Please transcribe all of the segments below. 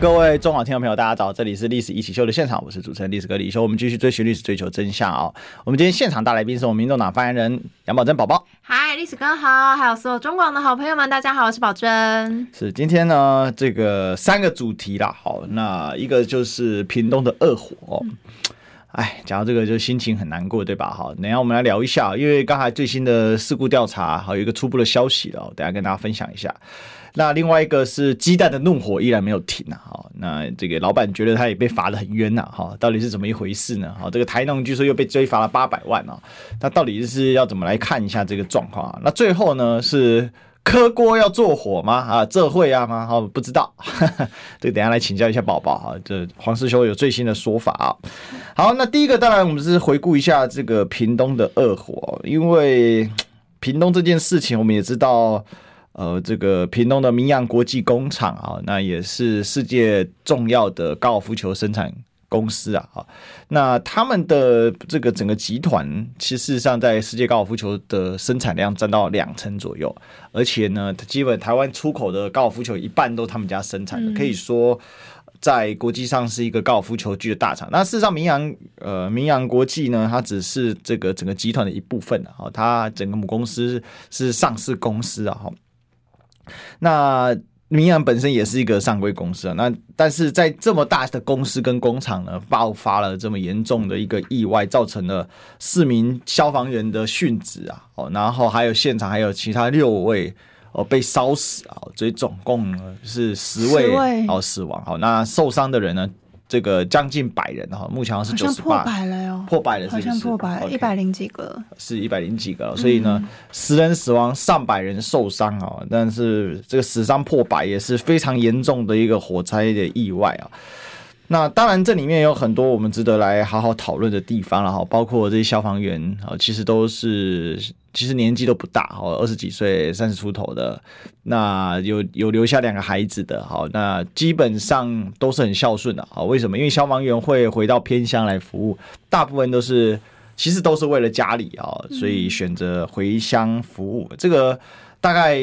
各位中广听众朋友，大家早，这里是《历史一起秀》的现场，我是主持人历史哥李修。我们继续追寻历史，追求真相、哦！我们今天现场大来宾是我们民众党发言人杨宝珍宝宝。嗨，历史哥好，还有所有中广的好朋友们，大家好，我是宝珍。是今天呢，这个三个主题啦，好，那一个就是屏东的恶火、哦。哎，讲到这个就心情很难过，对吧？好，等下我们来聊一下，因为刚才最新的事故调查，还有一个初步的消息了，等下跟大家分享一下。那另外一个是鸡蛋的怒火依然没有停啊，哈，那这个老板觉得他也被罚得很冤呐，哈，到底是怎么一回事呢？哈，这个台农据说又被追罚了八百万啊，那到底是要怎么来看一下这个状况？那最后呢是。磕锅要做火吗？啊，这会啊吗？哈，不知道，这等下来请教一下宝宝哈。这黄师兄有最新的说法啊。好，那第一个当然我们是回顾一下这个屏东的恶火，因为屏东这件事情我们也知道，呃，这个屏东的明阳国际工厂啊，那也是世界重要的高尔夫球生产。公司啊，好，那他们的这个整个集团，其实上在世界高尔夫球的生产量占到两成左右，而且呢，基本台湾出口的高尔夫球一半都他们家生产的，可以说在国际上是一个高尔夫球具的大厂。那事实上，明阳呃，明阳国际呢，它只是这个整个集团的一部分啊，它整个母公司是上市公司啊，哈，那。明阳本身也是一个上柜公司啊，那但是在这么大的公司跟工厂呢，爆发了这么严重的一个意外，造成了四名消防员的殉职啊，哦，然后还有现场还有其他六位哦被烧死啊，所以总共是十位哦死亡，好，那受伤的人呢？这个将近百人哈，目前好像是九十八，破百了哟，破百了是不是，好像破百了，一百零几个，是一百零几个，所以呢，十人死亡，上百人受伤啊，但是这个死伤破百也是非常严重的一个火灾的意外啊。那当然，这里面有很多我们值得来好好讨论的地方了哈，包括这些消防员啊，其实都是其实年纪都不大哈，二十几岁、三十出头的，那有有留下两个孩子的，好，那基本上都是很孝顺的啊。为什么？因为消防员会回到偏乡来服务，大部分都是其实都是为了家里啊，所以选择回乡服务。这个大概。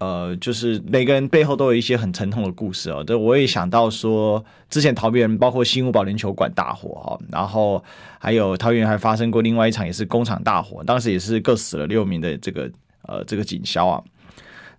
呃，就是每个人背后都有一些很沉痛的故事哦。这我也想到说，之前桃园包括新屋保龄球馆大火哈，然后还有桃园还发生过另外一场也是工厂大火，当时也是各死了六名的这个呃这个警消啊。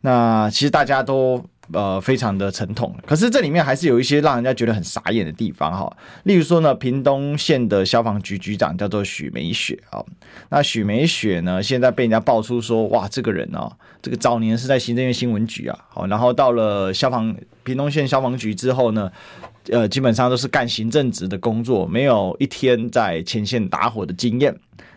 那其实大家都。呃，非常的沉痛，可是这里面还是有一些让人家觉得很傻眼的地方哈。例如说呢，屏东县的消防局局长叫做许美雪啊。那许美雪呢，现在被人家爆出说，哇，这个人哦，这个早年是在行政院新闻局啊，好，然后到了消防屏东县消防局之后呢，呃，基本上都是干行政职的工作，没有一天在前线打火的经验。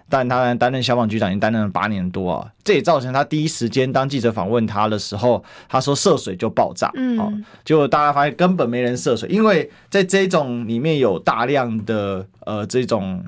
但他担任消防局长已经担任了八年多啊，这也造成他第一时间当记者访问他的时候，他说涉水就爆炸，嗯，哦，结果大家发现根本没人涉水，因为在这种里面有大量的呃这种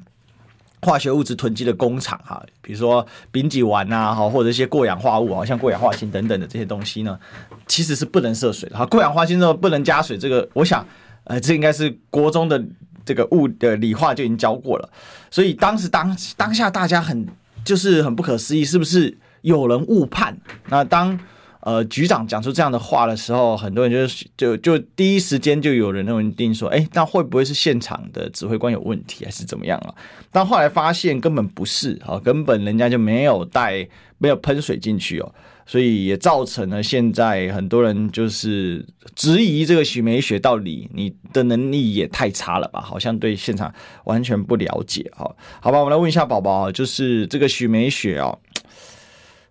化学物质囤积的工厂哈，比如说丙己烷啊，哈或者一些过氧化物啊，像过氧化氢等等的这些东西呢，其实是不能涉水的哈，过氧化氢之后不能加水，这个我想呃这应该是国中的。这个物的理化就已经教过了，所以当时当当下大家很就是很不可思议，是不是有人误判？那当呃局长讲出这样的话的时候，很多人就就就第一时间就有人认定说，哎，那会不会是现场的指挥官有问题，还是怎么样啊？但后来发现根本不是啊，根本人家就没有带没有喷水进去哦。所以也造成了现在很多人就是质疑这个许美雪到底你的能力也太差了吧？好像对现场完全不了解哈。好吧，我们来问一下宝宝，就是这个许美雪啊，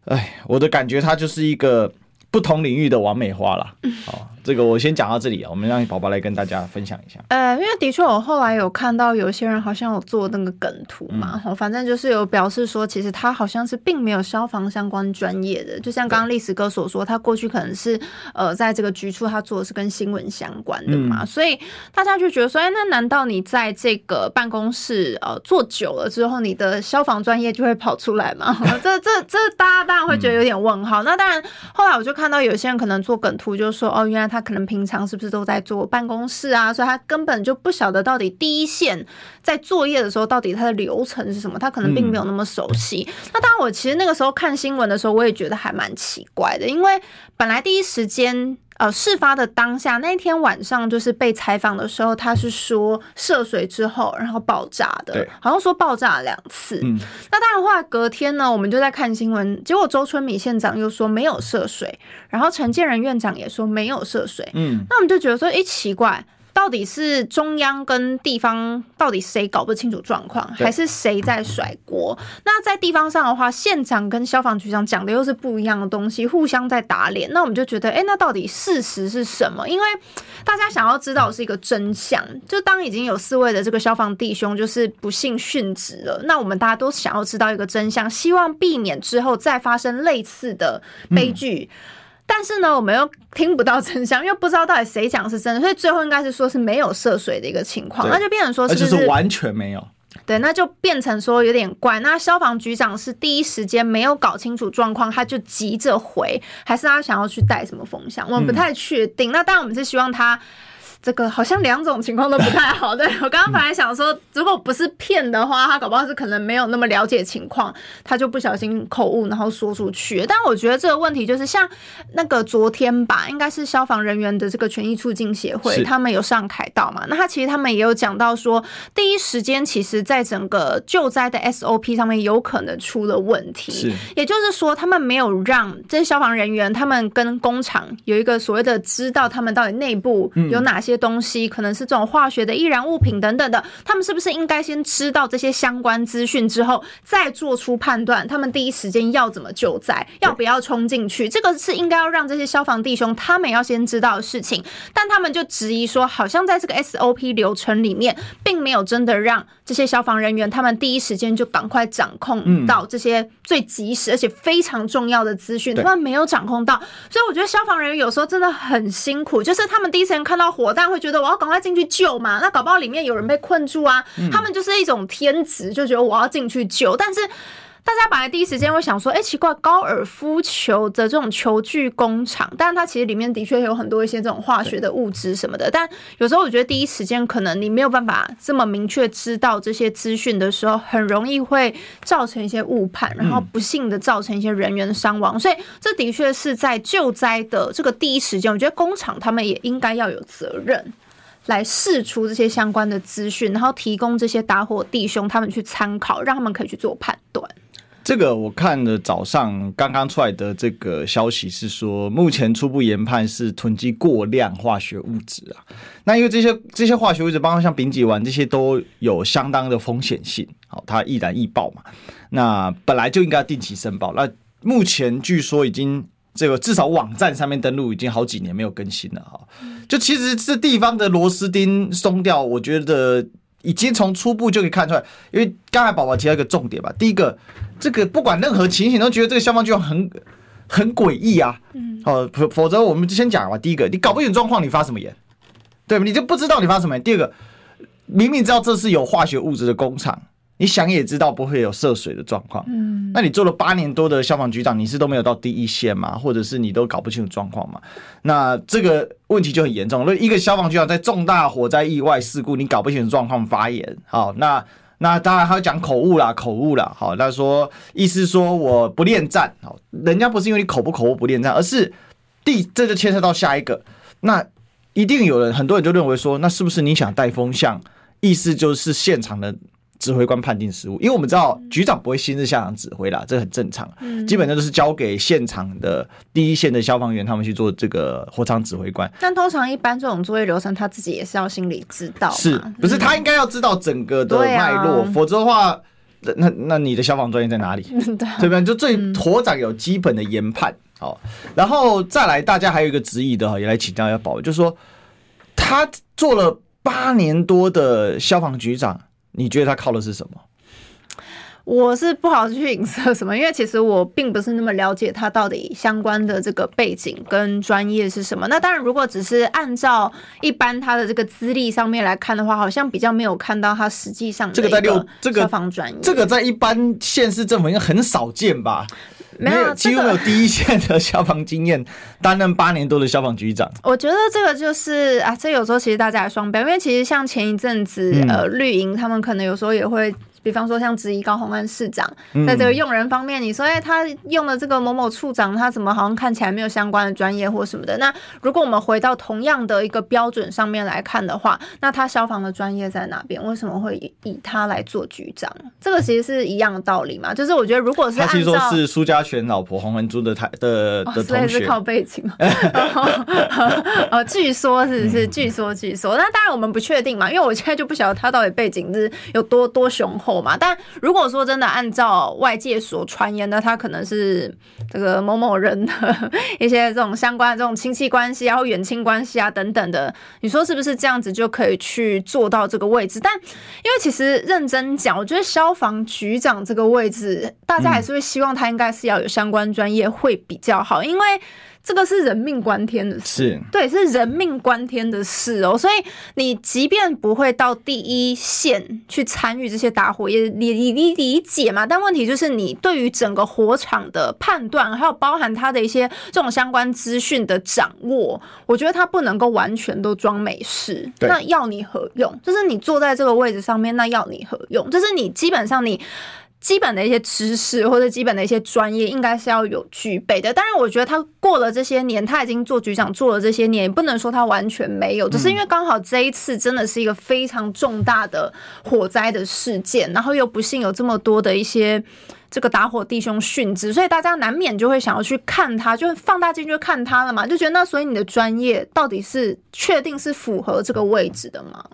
哎，我的感觉她就是一个不同领域的完美花了。好。这个我先讲到这里啊，我们让宝宝来跟大家分享一下。呃，因为的确我后来有看到有些人好像有做那个梗图嘛，嗯、反正就是有表示说，其实他好像是并没有消防相关专业的，就像刚刚历史哥所说，他过去可能是呃在这个局处他做的是跟新闻相关的嘛，嗯、所以大家就觉得说，哎，那难道你在这个办公室呃做久了之后，你的消防专业就会跑出来吗？这这这大家当然会觉得有点问号。嗯、那当然，后来我就开看到有些人可能做梗图，就说哦，原来他可能平常是不是都在做办公室啊，所以他根本就不晓得到底第一线在作业的时候到底他的流程是什么，他可能并没有那么熟悉。嗯、那当然，我其实那个时候看新闻的时候，我也觉得还蛮奇怪的，因为本来第一时间。呃，事发的当下那天晚上，就是被采访的时候，他是说涉水之后，然后爆炸的，好像说爆炸了两次。嗯，那当然，后来隔天呢，我们就在看新闻，结果周春米县长又说没有涉水，然后陈建仁院长也说没有涉水。嗯，那我们就觉得说，哎，奇怪。到底是中央跟地方到底谁搞不清楚状况，还是谁在甩锅？那在地方上的话，县长跟消防局长讲的又是不一样的东西，互相在打脸。那我们就觉得，哎，那到底事实是什么？因为大家想要知道是一个真相。就当已经有四位的这个消防弟兄就是不幸殉职了，那我们大家都想要知道一个真相，希望避免之后再发生类似的悲剧。嗯但是呢，我们又听不到真相，因为不知道到底谁讲是真的，所以最后应该是说是没有涉水的一个情况，那就变成说是，是完全没有。对，那就变成说有点怪。那消防局长是第一时间没有搞清楚状况，他就急着回，还是他想要去带什么风向？我们不太确定。嗯、那当然，我们是希望他。这个好像两种情况都不太好。对，我刚刚本来想说，如果不是骗的话，他搞不好是可能没有那么了解情况，他就不小心口误，然后说出去。但我觉得这个问题就是像那个昨天吧，应该是消防人员的这个权益促进协会，他们有上凯道嘛？那他其实他们也有讲到说，第一时间其实在整个救灾的 SOP 上面有可能出了问题。是，也就是说，他们没有让这些消防人员，他们跟工厂有一个所谓的知道他们到底内部有哪些。东西可能是这种化学的易燃物品等等的，他们是不是应该先知道这些相关资讯之后，再做出判断？他们第一时间要怎么救灾，要不要冲进去？这个是应该要让这些消防弟兄他们要先知道的事情。但他们就质疑说，好像在这个 SOP 流程里面，并没有真的让这些消防人员他们第一时间就赶快掌控到这些最及时而且非常重要的资讯，他们没有掌控到。所以我觉得消防人员有时候真的很辛苦，就是他们第一时间看到火弹。会觉得我要赶快进去救嘛？那搞不好里面有人被困住啊！他们就是一种天职，就觉得我要进去救。但是大家本来第一时间会想说：“哎，奇怪，高尔夫球的这种球具工厂，但是它其实里面的确有很多一些这种化学的物质什么的。但有时候我觉得第一时间可能你没有办法这么明确知道这些资讯的时候，很容易会造成一些误判，然后不幸的造成一些人员的伤亡。所以这的确是在救灾的这个第一时间，我觉得工厂他们也应该要有责任。”来试出这些相关的资讯，然后提供这些打火弟兄他们去参考，让他们可以去做判断。这个我看了早上刚刚出来的这个消息是说，目前初步研判是囤积过量化学物质啊。那因为这些这些化学物质，包括像丙己烷这些都有相当的风险性，好，它易燃易爆嘛。那本来就应该定期申报。那目前据说已经。这个至少网站上面登录已经好几年没有更新了哈，就其实这地方的螺丝钉松掉，我觉得已经从初步就可以看出来。因为刚才宝宝提到一个重点吧，第一个，这个不管任何情形都觉得这个消防局很很诡异啊，哦，否否则我们就先讲吧。第一个，你搞不清状况，你发什么言？对吧？你就不知道你发什么言。第二个，明明知道这是有化学物质的工厂。你想也知道不会有涉水的状况，嗯，那你做了八年多的消防局长，你是都没有到第一线嘛？或者是你都搞不清楚状况嘛？那这个问题就很严重。如果一个消防局长在重大火灾意外事故，你搞不清楚状况发言，好，那那当然他要讲口误啦，口误啦，好，他说意思说我不恋战，好，人家不是因为你口不口误不恋战，而是第这就牵涉到下一个，那一定有人很多人就认为说，那是不是你想带风向？意思就是现场的。指挥官判定失误，因为我们知道局长不会亲自下场指挥啦，这很正常。嗯，基本上都是交给现场的第一线的消防员他们去做这个火场指挥官。但通常一般这种作业流程，他自己也是要心里知道，是不是？他应该要知道整个的脉络，嗯，否则的话，那那你的消防专业在哪里？对不对？就最火长有基本的研判。好，然后再来，大家还有一个质疑的哈，也来请教一下宝，就是说他做了八年多的消防局长。你觉得他靠的是什么？我是不好去影射什么，因为其实我并不是那么了解他到底相关的这个背景跟专业是什么。那当然，如果只是按照一般他的这个资历上面来看的话，好像比较没有看到他实际上这个在六这个消防专业，这个在一般县市政府应该很少见吧？没有，几乎没有第一线的消防经验，担任八年多的消防局长。我觉得这个就是啊，这有时候其实大家也双标，因为其实像前一阵子、嗯、呃绿营他们可能有时候也会。比方说，像质疑高虹安市长在这个用人方面，你说，哎，他用的这个某某处长，他怎么好像看起来没有相关的专业或什么的？那如果我们回到同样的一个标准上面来看的话，那他消防的专业在哪边？为什么会以他来做局长？这个其实是一样的道理嘛。就是我觉得，如果是按照他其实说是苏家全老婆洪文珠的台的的同学，是靠背景嘛。呃，据说是是，据说据说。那当然我们不确定嘛，因为我现在就不晓得他到底背景是有多多雄厚。嘛，但如果说真的按照外界所传言的，他可能是这个某某人的 一些这种相关的这种亲戚关系啊，或远亲关系啊等等的，你说是不是这样子就可以去做到这个位置？但因为其实认真讲，我觉得消防局长这个位置，大家还是会希望他应该是要有相关专业会比较好，因为。这个是人命关天的事，是对，是人命关天的事哦。所以你即便不会到第一线去参与这些打火，也理理理理解嘛。但问题就是，你对于整个火场的判断，还有包含它的一些这种相关资讯的掌握，我觉得它不能够完全都装没事。那要你何用？就是你坐在这个位置上面，那要你何用？就是你基本上你。基本的一些知识或者基本的一些专业，应该是要有具备的。当然，我觉得他过了这些年，他已经做局长做了这些年，不能说他完全没有，只是因为刚好这一次真的是一个非常重大的火灾的事件，然后又不幸有这么多的一些这个打火弟兄殉职，所以大家难免就会想要去看他，就放大镜就看他了嘛，就觉得那所以你的专业到底是确定是符合这个位置的吗？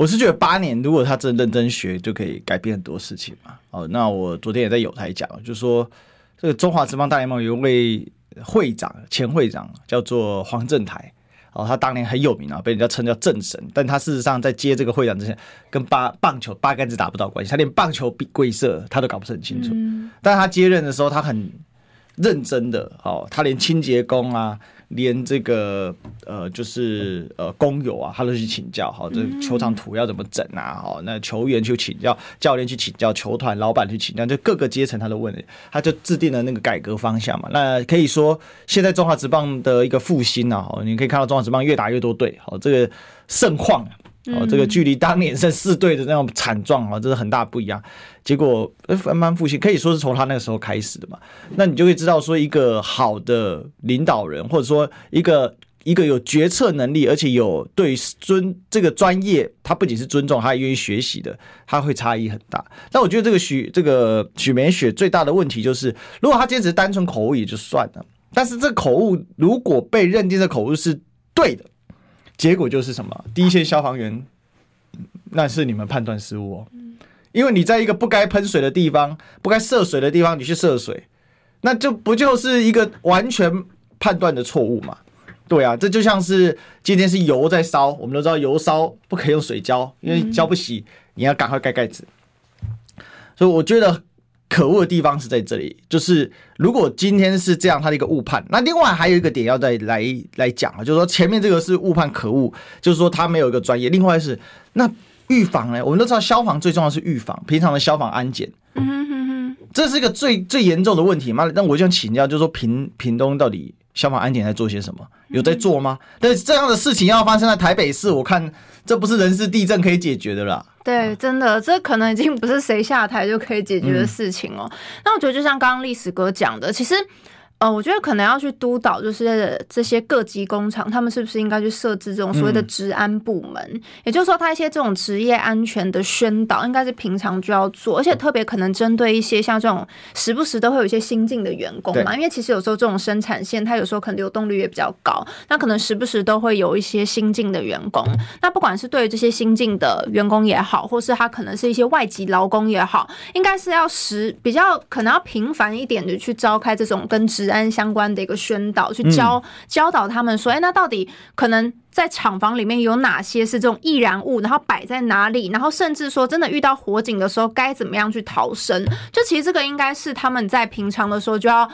我是觉得八年，如果他真的认真学，就可以改变很多事情嘛。哦，那我昨天也在有台讲，就是说这个中华职棒大联盟有一位会长，前会长叫做黄正台，哦，他当年很有名啊，被人家称叫正神。但他事实上在接这个会长之前，跟八棒球八竿子打不到关系，他连棒球规则他都搞不是很清楚。嗯。但他接任的时候，他很认真的，哦，他连清洁工啊。连这个呃，就是呃，工友啊，他都去请教，好，这球场图要怎么整啊？好，那球员去请教，教练去请教，球团老板去请教，就各个阶层他都问，他就制定了那个改革方向嘛。那可以说，现在中华职棒的一个复兴啊，好，你可以看到中华职棒越打越多队，好，这个盛况。哦，这个距离当年剩四队的那种惨状啊，这是很大不一样。结果慢慢复兴，可以说是从他那个时候开始的嘛。那你就会知道，说一个好的领导人，或者说一个一个有决策能力，而且有对尊这个专业，他不仅是尊重，他还愿意学习的，他会差异很大。但我觉得这个许这个许美雪最大的问题就是，如果他今天只是单纯口误也就算了，但是这口误如果被认定的口误是对的。结果就是什么？第一线消防员，那是你们判断失误哦，因为你在一个不该喷水的地方、不该涉水的地方，你去涉水，那就不就是一个完全判断的错误嘛？对啊，这就像是今天是油在烧，我们都知道油烧不可以用水浇，因为浇不洗，你要赶快盖盖子。所以我觉得。可恶的地方是在这里，就是如果今天是这样，他的一个误判，那另外还有一个点要再来来讲啊，就是说前面这个是误判可恶，就是说他没有一个专业。另外是那预防呢，我们都知道消防最重要是预防，平常的消防安检，嗯哼哼哼，这是一个最最严重的问题嘛。那我就想请教，就是说屏屏东到底消防安检在做些什么？有在做吗？但是这样的事情要发生在台北市，我看这不是人事地震可以解决的啦。对，真的，这可能已经不是谁下台就可以解决的事情了。嗯、那我觉得，就像刚刚历史哥讲的，其实。呃，我觉得可能要去督导，就是这些各级工厂，他们是不是应该去设置这种所谓的职安部门？嗯、也就是说，他一些这种职业安全的宣导，应该是平常就要做，而且特别可能针对一些像这种时不时都会有一些新进的员工嘛。因为其实有时候这种生产线，它有时候可能流动率也比较高，那可能时不时都会有一些新进的员工。那不管是对于这些新进的员工也好，或是他可能是一些外籍劳工也好，应该是要时比较可能要频繁一点的去召开这种跟职安相关的一个宣导，去教教导他们说，哎、欸，那到底可能在厂房里面有哪些是这种易燃物，然后摆在哪里，然后甚至说真的遇到火警的时候该怎么样去逃生？就其实这个应该是他们在平常的时候就要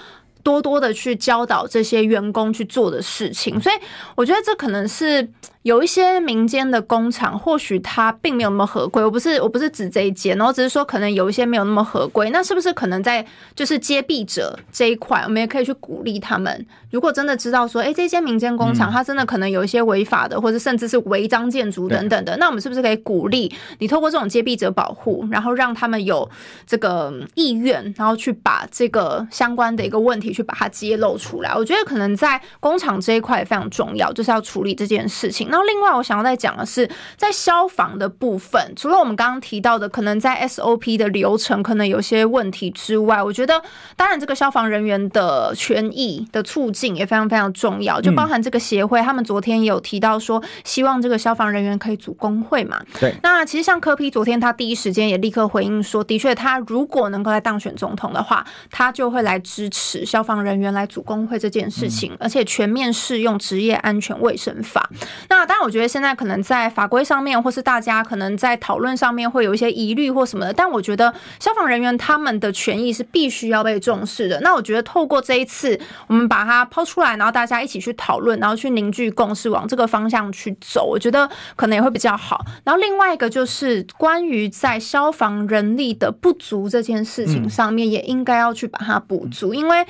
多多的去教导这些员工去做的事情。所以我觉得这可能是。有一些民间的工厂，或许它并没有那么合规。我不是我不是指这一间，然后只是说可能有一些没有那么合规。那是不是可能在就是接弊者这一块，我们也可以去鼓励他们？如果真的知道说，哎，这些民间工厂它真的可能有一些违法的，或者甚至是违章建筑等等的，那我们是不是可以鼓励你透过这种接弊者保护，然后让他们有这个意愿，然后去把这个相关的一个问题去把它揭露出来？我觉得可能在工厂这一块也非常重要，就是要处理这件事情。然后另外，我想要再讲的是，在消防的部分，除了我们刚刚提到的，可能在 SOP 的流程可能有些问题之外，我觉得，当然这个消防人员的权益的促进也非常非常重要。就包含这个协会，他们昨天也有提到说，希望这个消防人员可以组工会嘛。对。那其实像柯批昨天他第一时间也立刻回应说，的确，他如果能够来当选总统的话，他就会来支持消防人员来组工会这件事情，而且全面适用职业安全卫生法。那当然，我觉得。现在可能在法规上面，或是大家可能在讨论上面会有一些疑虑或什么的，但我觉得消防人员他们的权益是必须要被重视的。那我觉得透过这一次，我们把它抛出来，然后大家一起去讨论，然后去凝聚共识，往这个方向去走，我觉得可能也会比较好。然后另外一个就是关于在消防人力的不足这件事情上面，也应该要去把它补足，因为。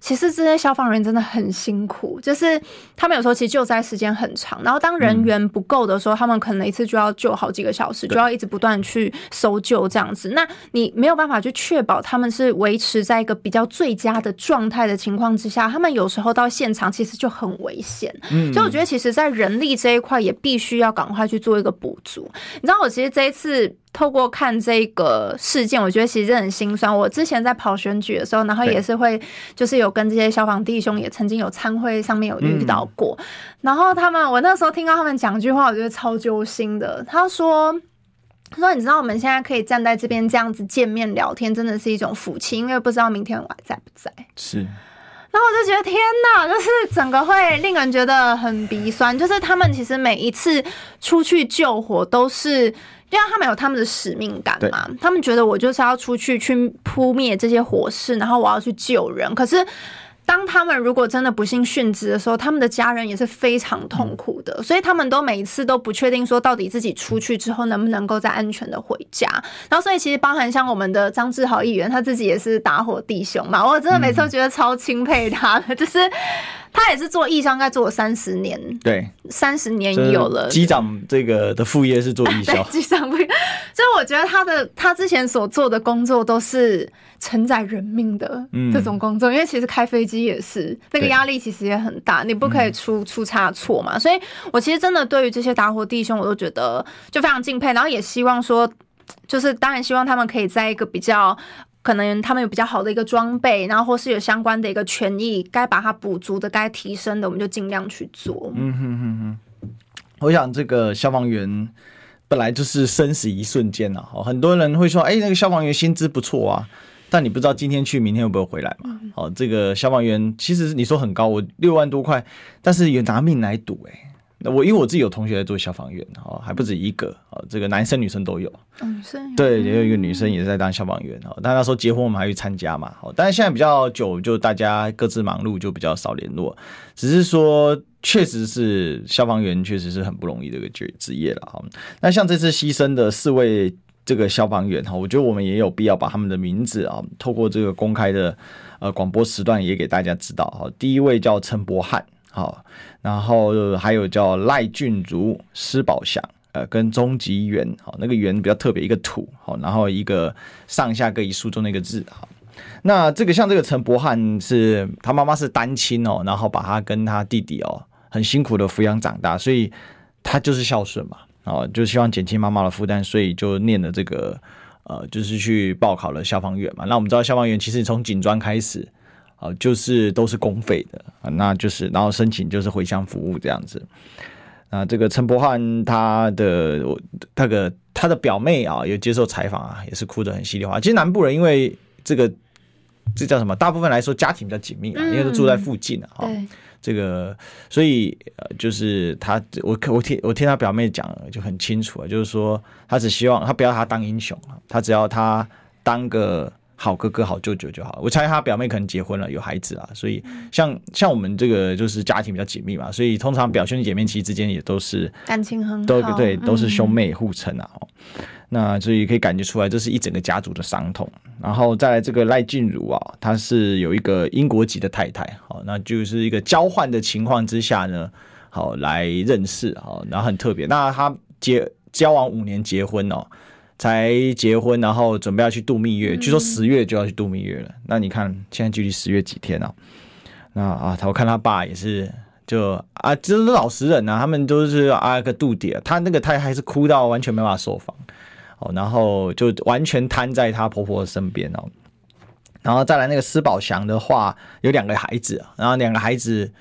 其实这些消防员真的很辛苦，就是他们有时候其实救灾时间很长，然后当人员不够的时候，他们可能一次就要救好几个小时，就要一直不断去搜救这样子。那你没有办法去确保他们是维持在一个比较最佳的状态的情况之下，他们有时候到现场其实就很危险。嗯，所以我觉得其实在人力这一块也必须要赶快去做一个补足。你知道，我其实这一次。透过看这个事件，我觉得其实很心酸。我之前在跑选举的时候，然后也是会，就是有跟这些消防弟兄也曾经有参会上面有遇到过。嗯、然后他们，我那时候听到他们讲一句话，我觉得超揪心的。他说：“他说你知道我们现在可以站在这边这样子见面聊天，真的是一种福气，因为不知道明天我还在不在。”是。然后我就觉得天哪，就是整个会令人觉得很鼻酸。就是他们其实每一次出去救火都是。因为他们有他们的使命感嘛，他们觉得我就是要出去去扑灭这些火势，然后我要去救人。可是当他们如果真的不幸殉职的时候，他们的家人也是非常痛苦的，所以他们都每一次都不确定说到底自己出去之后能不能够再安全的回家。然后所以其实包含像我们的张志豪议员，他自己也是打火弟兄嘛，我真的每次都觉得超钦佩他的，就是。他也是做义消，应该做了三十年，对，三十年有了。机长这个的副业是做义消，机长副业。所以我觉得他的他之前所做的工作都是承载人命的这种工作，嗯、因为其实开飞机也是那个压力其实也很大，你不可以出出差错嘛。所以我其实真的对于这些打火弟兄，我都觉得就非常敬佩，然后也希望说，就是当然希望他们可以在一个比较。可能他们有比较好的一个装备，然后或是有相关的一个权益，该把它补足的、该提升的，我们就尽量去做。嗯哼哼哼。我想这个消防员本来就是生死一瞬间呐，很多人会说，哎，那个消防员薪资不错啊，但你不知道今天去，明天会不会回来嘛？好，这个消防员其实你说很高，我六万多块，但是也拿命来赌，哎。那我因为我自己有同学在做消防员，哈，还不止一个，啊，这个男生女生都有，女生对，也有一个女生也是在当消防员，哈，但那时候结婚我们还去参加嘛，好，但是现在比较久，就大家各自忙碌，就比较少联络。只是说，确实是消防员确实是很不容易的一个职职业了，哈。那像这次牺牲的四位这个消防员，哈，我觉得我们也有必要把他们的名字啊，透过这个公开的呃广播时段也给大家知道，哈。第一位叫陈博翰。好，然后还有叫赖俊如、施宝祥，呃，跟钟吉元，好，那个元比较特别，一个土，好，然后一个上下各一竖中那个字，好，那这个像这个陈柏翰是他妈妈是单亲哦，然后把他跟他弟弟哦很辛苦的抚养长大，所以他就是孝顺嘛，哦，就希望减轻妈妈的负担，所以就念了这个呃，就是去报考了消防员嘛。那我们知道消防员其实从警专开始。啊，就是都是公费的啊，那就是然后申请就是回乡服务这样子。啊，这个陈柏翰他的我那个他的表妹啊，有接受采访啊，也是哭得很稀里哗啦。其实南部人因为这个这叫什么？大部分来说家庭比较紧密啊，因为都住在附近啊。对。这个所以呃，就是他我我听我听他表妹讲就很清楚啊，就是说他只希望他不要他当英雄啊，他只要他当个。好哥哥、好舅舅就好。我猜他表妹可能结婚了，有孩子啊，所以像像我们这个就是家庭比较紧密嘛，所以通常表兄弟姐妹其实之间也都是感情很好，都对，都是兄妹互称啊。嗯、那所以可以感觉出来，这是一整个家族的伤痛。然后再来这个赖静茹啊，她是有一个英国籍的太太，好，那就是一个交换的情况之下呢，好来认识，好，然后很特别。那他结交往五年结婚哦。才结婚，然后准备要去度蜜月，据说十月就要去度蜜月了。嗯、那你看现在距离十月几天啊？那啊，我看他爸也是，就啊，这是老实人啊，他们都是啊个度点，他那个太太是哭到完全没办法收房哦，然后就完全瘫在他婆婆的身边哦。然后再来那个施宝祥的话，有两个孩子，然后两个孩子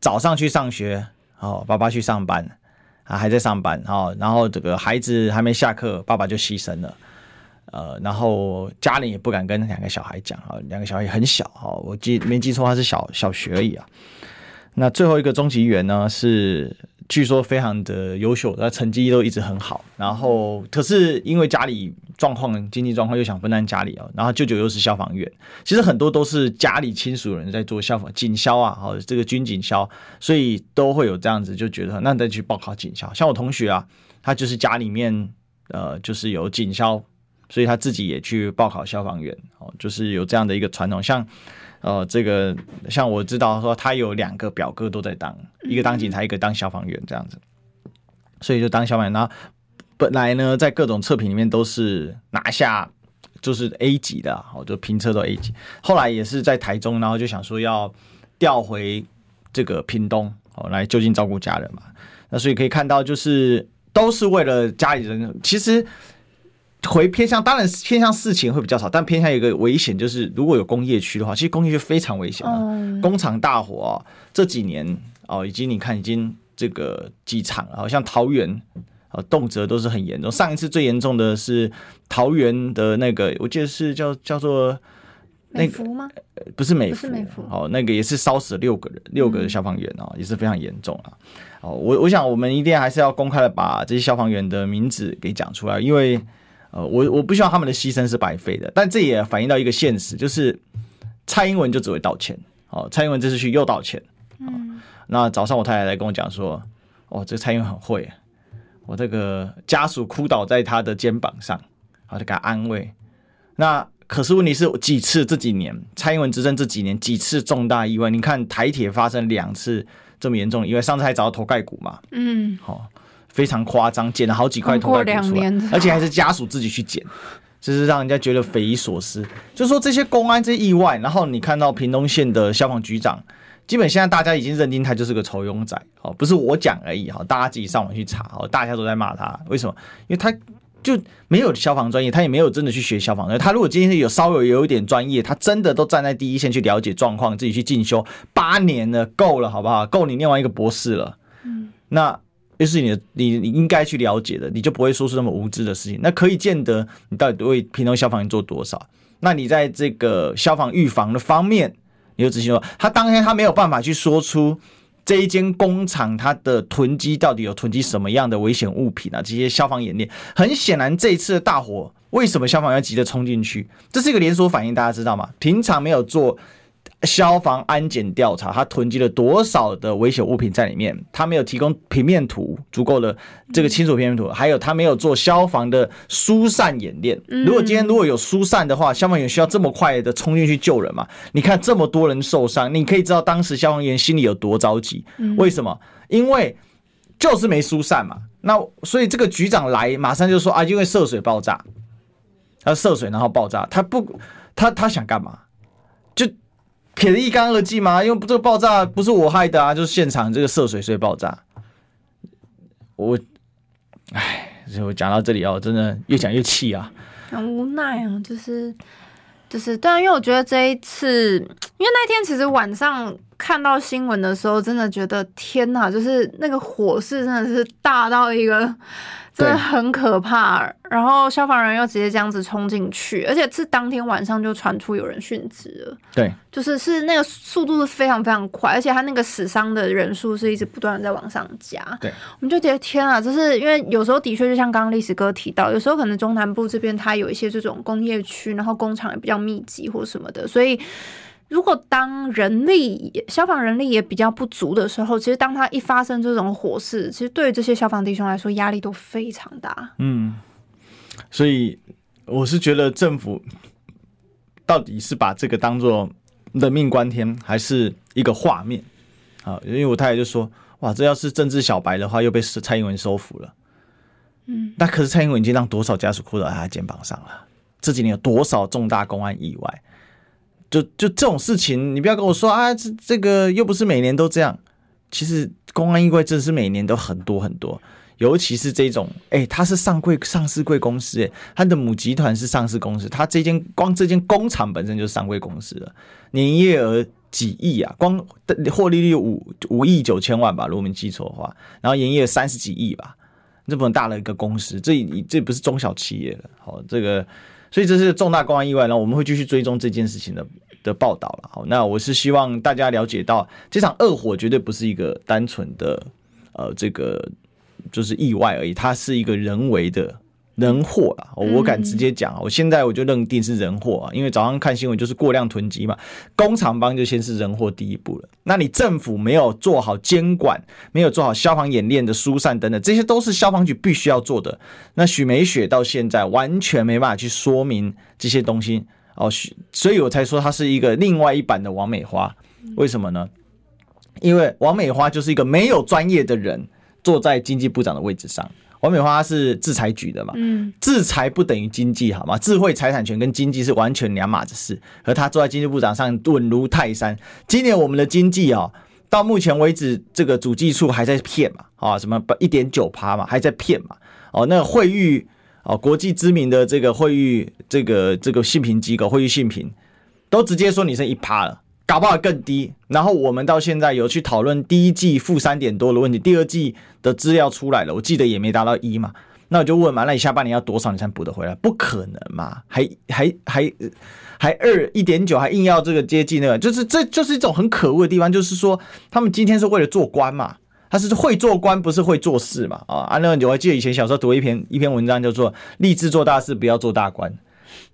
早上去上学，哦，爸爸去上班。啊，还在上班哈，然后这个孩子还没下课，爸爸就牺牲了，呃，然后家里也不敢跟两个小孩讲啊，两个小孩很小啊，我记没记错，他是小小学而已啊。那最后一个终极员呢是。据说非常的优秀，他成绩都一直很好。然后，可是因为家里状况、经济状况，又想分担家里啊。然后舅舅又是消防员，其实很多都是家里亲属人在做消防警消啊，好，这个军警消，所以都会有这样子，就觉得那再去报考警消。像我同学啊，他就是家里面呃，就是有警消，所以他自己也去报考消防员，哦，就是有这样的一个传统，像。呃，这个像我知道说，他有两个表哥都在当，一个当警察，一个当消防员这样子，所以就当消防员。那本来呢，在各种测评里面都是拿下，就是 A 级的，哦，就评测都 A 级。后来也是在台中，然后就想说要调回这个屏东，哦，来就近照顾家人嘛。那所以可以看到，就是都是为了家里人，其实。回偏向，当然偏向事情会比较少，但偏向有一个危险，就是如果有工业区的话，其实工业区非常危险啊。工厂大火啊，这几年哦，以及你看已经这个几场，好像桃园啊，动辄都是很严重。上一次最严重的是桃园的那个，我记得是叫叫做美孚吗？不是美孚，哦，那个也是烧死了六个人，六个消防员哦，也是非常严重啊。哦，我我想我们一定还是要公开的把这些消防员的名字给讲出来，因为。呃，我我不希望他们的牺牲是白费的，但这也反映到一个现实，就是蔡英文就只会道歉。哦，蔡英文这次去又道歉。嗯，那早上我太太来跟我讲说，哦，这个蔡英文很会，我这个家属哭倒在他的肩膀上，好，就给他安慰。那可是问题是几次这几年蔡英文执政这几年几次重大意外？你看台铁发生两次这么严重，因为上次还找到头盖骨嘛。嗯，好。非常夸张，剪了好几块头盖骨出来，而且还是家属自己去剪，就是让人家觉得匪夷所思。就是说这些公安这些意外，然后你看到屏东县的消防局长，基本现在大家已经认定他就是个酬庸仔，哦，不是我讲而已哈，大家自己上网去查，哦，大家都在骂他，为什么？因为他就没有消防专业，他也没有真的去学消防。他如果今天有稍微有一点专业，他真的都站在第一线去了解状况，自己去进修，八年了，够了，好不好？够你念完一个博士了，嗯，那。就是你的，你你应该去了解的，你就不会说出那么无知的事情。那可以见得你到底为平东消防员做多少？那你在这个消防预防的方面，你就仔细说，他当天他没有办法去说出这一间工厂它的囤积到底有囤积什么样的危险物品啊？这些消防演练，很显然这一次的大火，为什么消防员急着冲进去？这是一个连锁反应，大家知道吗？平常没有做。消防安检调查，他囤积了多少的危险物品在里面？他没有提供平面图，足够的这个清楚平面图，还有他没有做消防的疏散演练。如果今天如果有疏散的话，消防员需要这么快的冲进去救人嘛？你看这么多人受伤，你可以知道当时消防员心里有多着急。为什么？因为就是没疏散嘛。那所以这个局长来马上就说啊，因为涉水爆炸，他涉水然后爆炸，他不他他想干嘛？撇的一干二净吗？因为这个爆炸不是我害的啊，就是现场这个涉水所以爆炸。我，唉，我讲到这里哦，我真的越讲越气啊，很无奈啊，就是就是对啊，因为我觉得这一次，因为那天其实晚上看到新闻的时候，真的觉得天哪，就是那个火势真的是大到一个。真的很可怕，然后消防人又直接这样子冲进去，而且是当天晚上就传出有人殉职了。对，就是是那个速度是非常非常快，而且他那个死伤的人数是一直不断的在往上加。对，我们就觉得天啊，就是因为有时候的确就像刚刚历史哥提到，有时候可能中南部这边它有一些这种工业区，然后工厂也比较密集或什么的，所以。如果当人力消防人力也比较不足的时候，其实当他一发生这种火势，其实对于这些消防弟兄来说压力都非常大。嗯，所以我是觉得政府到底是把这个当做人命关天，还是一个画面啊？因为我太太就说：“哇，这要是政治小白的话，又被蔡英文收服了。”嗯，那可是蔡英文已经让多少家属哭到他肩膀上了？这几年有多少重大公安意外？就就这种事情，你不要跟我说啊，这这个又不是每年都这样。其实公安意外真的是每年都很多很多，尤其是这种，哎、欸，它是上柜上市贵公司，哎，它的母集团是上市公司，它这间光这间工厂本身就是上柜公司了，年营业额几亿啊，光获利率五五亿九千万吧，如果没记错的话，然后营业额三十几亿吧，这么大的一个公司，这这不是中小企业了，好，这个。所以这是重大公安意外，然后我们会继续追踪这件事情的的报道了。好，那我是希望大家了解到，这场恶火绝对不是一个单纯的呃这个就是意外而已，它是一个人为的。人祸啊，我敢直接讲，我现在我就认定是人祸啊，因为早上看新闻就是过量囤积嘛，工厂方就先是人祸第一步了。那你政府没有做好监管，没有做好消防演练的疏散等等，这些都是消防局必须要做的。那许美雪到现在完全没办法去说明这些东西哦，所以我才说她是一个另外一版的王美花。为什么呢？因为王美花就是一个没有专业的人坐在经济部长的位置上。王美花是制裁局的嘛？嗯，制裁不等于经济，好吗？智慧财产权跟经济是完全两码子事。和他坐在经济部长上稳如泰山。今年我们的经济啊，到目前为止，这个主计处还在骗嘛？啊，什么一点九趴嘛，还在骗嘛？哦，那个惠誉哦，国际知名的这个惠誉这个这个信评机构惠誉信评，都直接说你剩一趴了。搞不好更低，然后我们到现在有去讨论第一季负三点多的问题，第二季的资料出来了，我记得也没达到一嘛，那我就问嘛，那你下半年要多少你才补得回来？不可能嘛，还还还还二一点九，还硬要这个接近那个，就是这就是一种很可恶的地方，就是说他们今天是为了做官嘛，他是会做官，不是会做事嘛，啊，啊那我还记得以前小时候读一篇一篇文章，叫做立志做大事，不要做大官，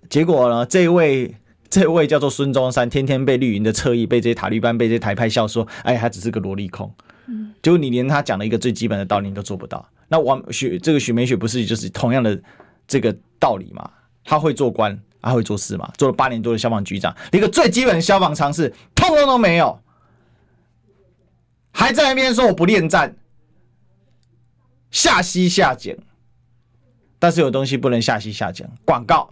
结果呢，这位。这位叫做孙中山，天天被绿营的侧翼，被这些塔利班，被这些台派笑说，哎，他只是个萝莉控。嗯，结果你连他讲的一个最基本的道理你都做不到。那王许这个许美雪不是就是同样的这个道理吗？他会做官，他会做事嘛？做了八年多的消防局长，一个最基本的消防常识通通都没有，还在那边说我不恋战，下西下简。但是有东西不能下西下简，广告。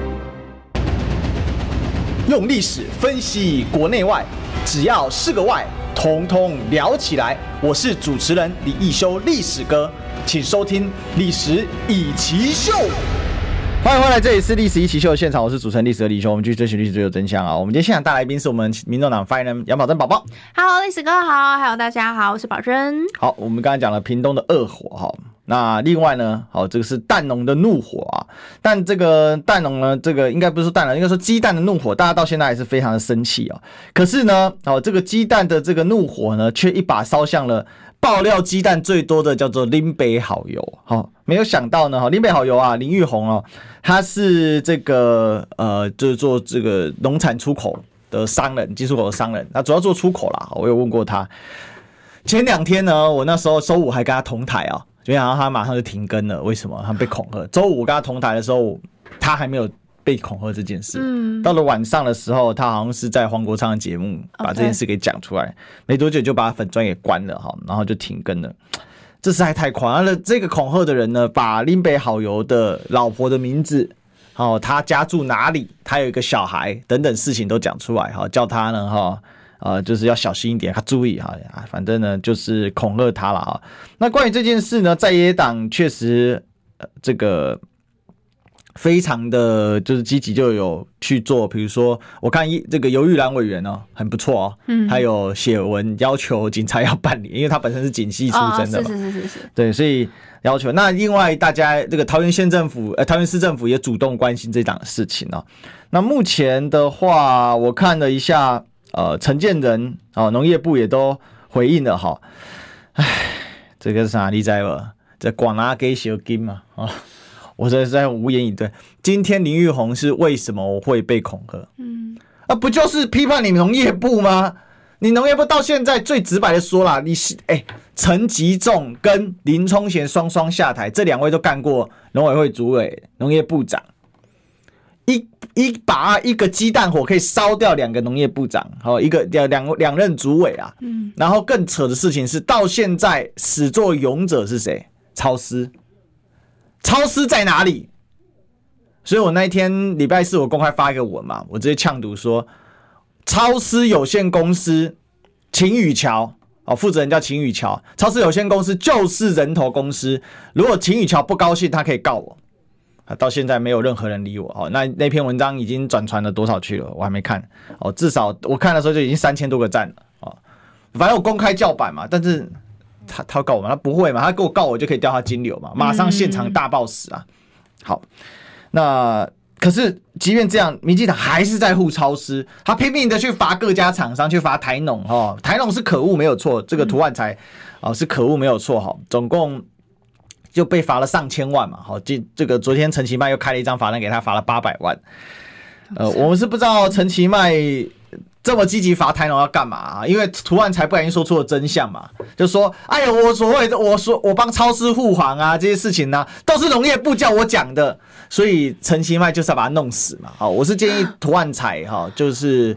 用历史分析国内外，只要是个“外”，统统聊起来。我是主持人李易修，历史哥，请收听《历史易起 SHOW》。欢迎回来，这里是《历史一奇秀》的》现场，我是主持人历史的李修。我们继续追寻历史，追求真相啊！我们今天现场大来宾是我们民众党发言人杨宝珍宝宝。Hello，历史哥好，还有大家好，我是宝珍。好，我们刚才讲了屏东的恶火哈。那另外呢，好，这个是蛋农的怒火啊。但这个蛋农呢，这个应该不是蛋农，应该说鸡蛋的怒火，大家到现在还是非常的生气啊。可是呢，哦，这个鸡蛋的这个怒火呢，却一把烧向了爆料鸡蛋最多的叫做林北好油。好，没有想到呢，哈，林北好油啊，林玉红哦，他是这个呃，就是做这个农产出口的商人，进出口的商人，那主要做出口啦。我有问过他，前两天呢，我那时候周五还跟他同台啊。就然后他马上就停更了，为什么？他被恐吓。周五我跟他同台的时候，他还没有被恐吓这件事。嗯，到了晚上的时候，他好像是在黄国昌的节目把这件事给讲出来，没多久就把粉专给关了哈，然后就停更了。这实在太夸张了！这个恐吓的人呢，把林北好友的老婆的名字，哦，他家住哪里，他有一个小孩等等事情都讲出来哈，叫他呢哈，呃，就是要小心一点，他注意哈，反正呢就是恐吓他了啊。那关于这件事呢，在野党确实呃这个。非常的就是积极，就有去做，比如说我看一这个游玉兰委员哦，很不错哦，嗯，还有写文要求警察要办理，因为他本身是警系出身的嘛，是是是是是，对，所以要求。那另外大家这个桃园县政府呃桃园市政府也主动关心这档事情哦。那目前的话，我看了一下，呃，承建人哦，农业部也都回应了哈。哎，这个是啥？你知不？这广拉给小金嘛啊。我实在无言以对。今天林玉红是为什么我会被恐吓？嗯，啊，不就是批判你农业部吗？你农业部到现在最直白的说啦，你是哎，陈吉仲跟林冲贤双双下台，这两位都干过农委会主委、农业部长，一一把一个鸡蛋火可以烧掉两个农业部长，好，一个两两两任主委啊。嗯，然后更扯的事情是，到现在始作俑者是谁？超思。超思在哪里？所以我那一天礼拜四我公开发一个文嘛，我直接呛读说，超思有限公司秦宇桥哦，负责人叫秦宇桥，超思有限公司就是人头公司。如果秦宇桥不高兴，他可以告我。啊，到现在没有任何人理我。哦，那那篇文章已经转传了多少去了？我还没看。哦，至少我看的时候就已经三千多个赞了。哦，反正我公开叫板嘛，但是。他他告我吗？他不会嘛？他给我告我就可以调他金流嘛？马上现场大爆死啊！好，那可是即便这样，民进党还是在护超思，他拼命的去罚各家厂商，去罚台农哦，台农是可恶没有错，这个涂万才哦是可恶没有错哈，总共就被罚了上千万嘛。好，这这个昨天陈其迈又开了一张罚单给他，罚了八百万。呃，我们是不知道陈其迈。这么积极罚台农要干嘛啊？因为涂万才不小心说出了真相嘛，就说：“哎呀，我所谓的我说我帮超市护航啊，这些事情呢、啊，都是农业部叫我讲的。”所以陈其迈就是要把他弄死嘛。好，我是建议 涂万才哈，就是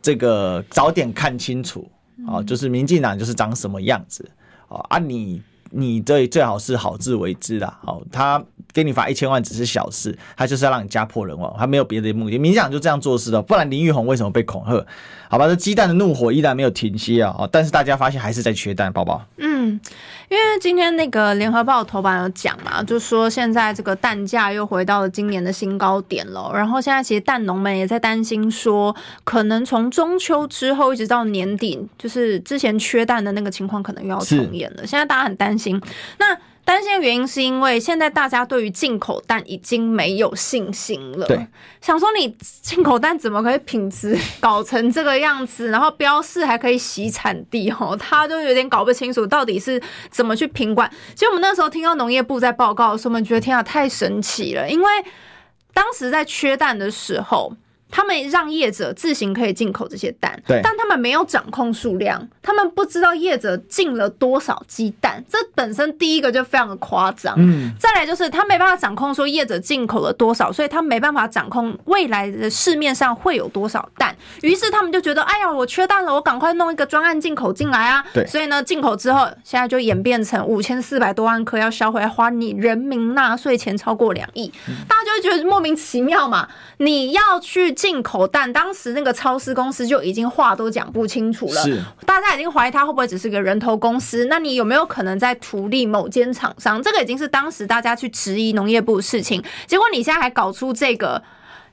这个早点看清楚啊，就是民进党就是长什么样子啊，你你最最好是好自为之啦。好，他。给你罚一千万只是小事，他就是要让你家破人亡，他没有别的目的。民进党就这样做事的，不然林玉红为什么被恐吓？好吧，这鸡蛋的怒火依然没有停歇啊！但是大家发现还是在缺蛋，宝宝。嗯，因为今天那个联合报头版有讲嘛，就说现在这个蛋价又回到了今年的新高点了。然后现在其实蛋农们也在担心说，可能从中秋之后一直到年底，就是之前缺蛋的那个情况可能又要重演了。现在大家很担心。那担心的原因是因为现在大家对于进口蛋已经没有信心了。对，想说你进口蛋怎么可以品质搞成这个样子，然后标示还可以洗产地哦，他就有点搞不清楚到底是怎么去品管。其实我们那时候听到农业部在报告的时候，我们觉得天啊，太神奇了，因为当时在缺蛋的时候。他们让业者自行可以进口这些蛋，对，但他们没有掌控数量，他们不知道业者进了多少鸡蛋，这本身第一个就非常的夸张。嗯，再来就是他没办法掌控说业者进口了多少，所以他没办法掌控未来的市面上会有多少蛋，于是他们就觉得，哎呀，我缺蛋了，我赶快弄一个专案进口进来啊。对，所以呢，进口之后，现在就演变成五千四百多万颗要销毁，花你人民纳税钱超过两亿，嗯，大家就会觉得莫名其妙嘛，你要去。进口蛋，当时那个超市公司就已经话都讲不清楚了，是大家已经怀疑他会不会只是个人头公司？那你有没有可能在图利某间厂商？这个已经是当时大家去质疑农业部的事情，结果你现在还搞出这个。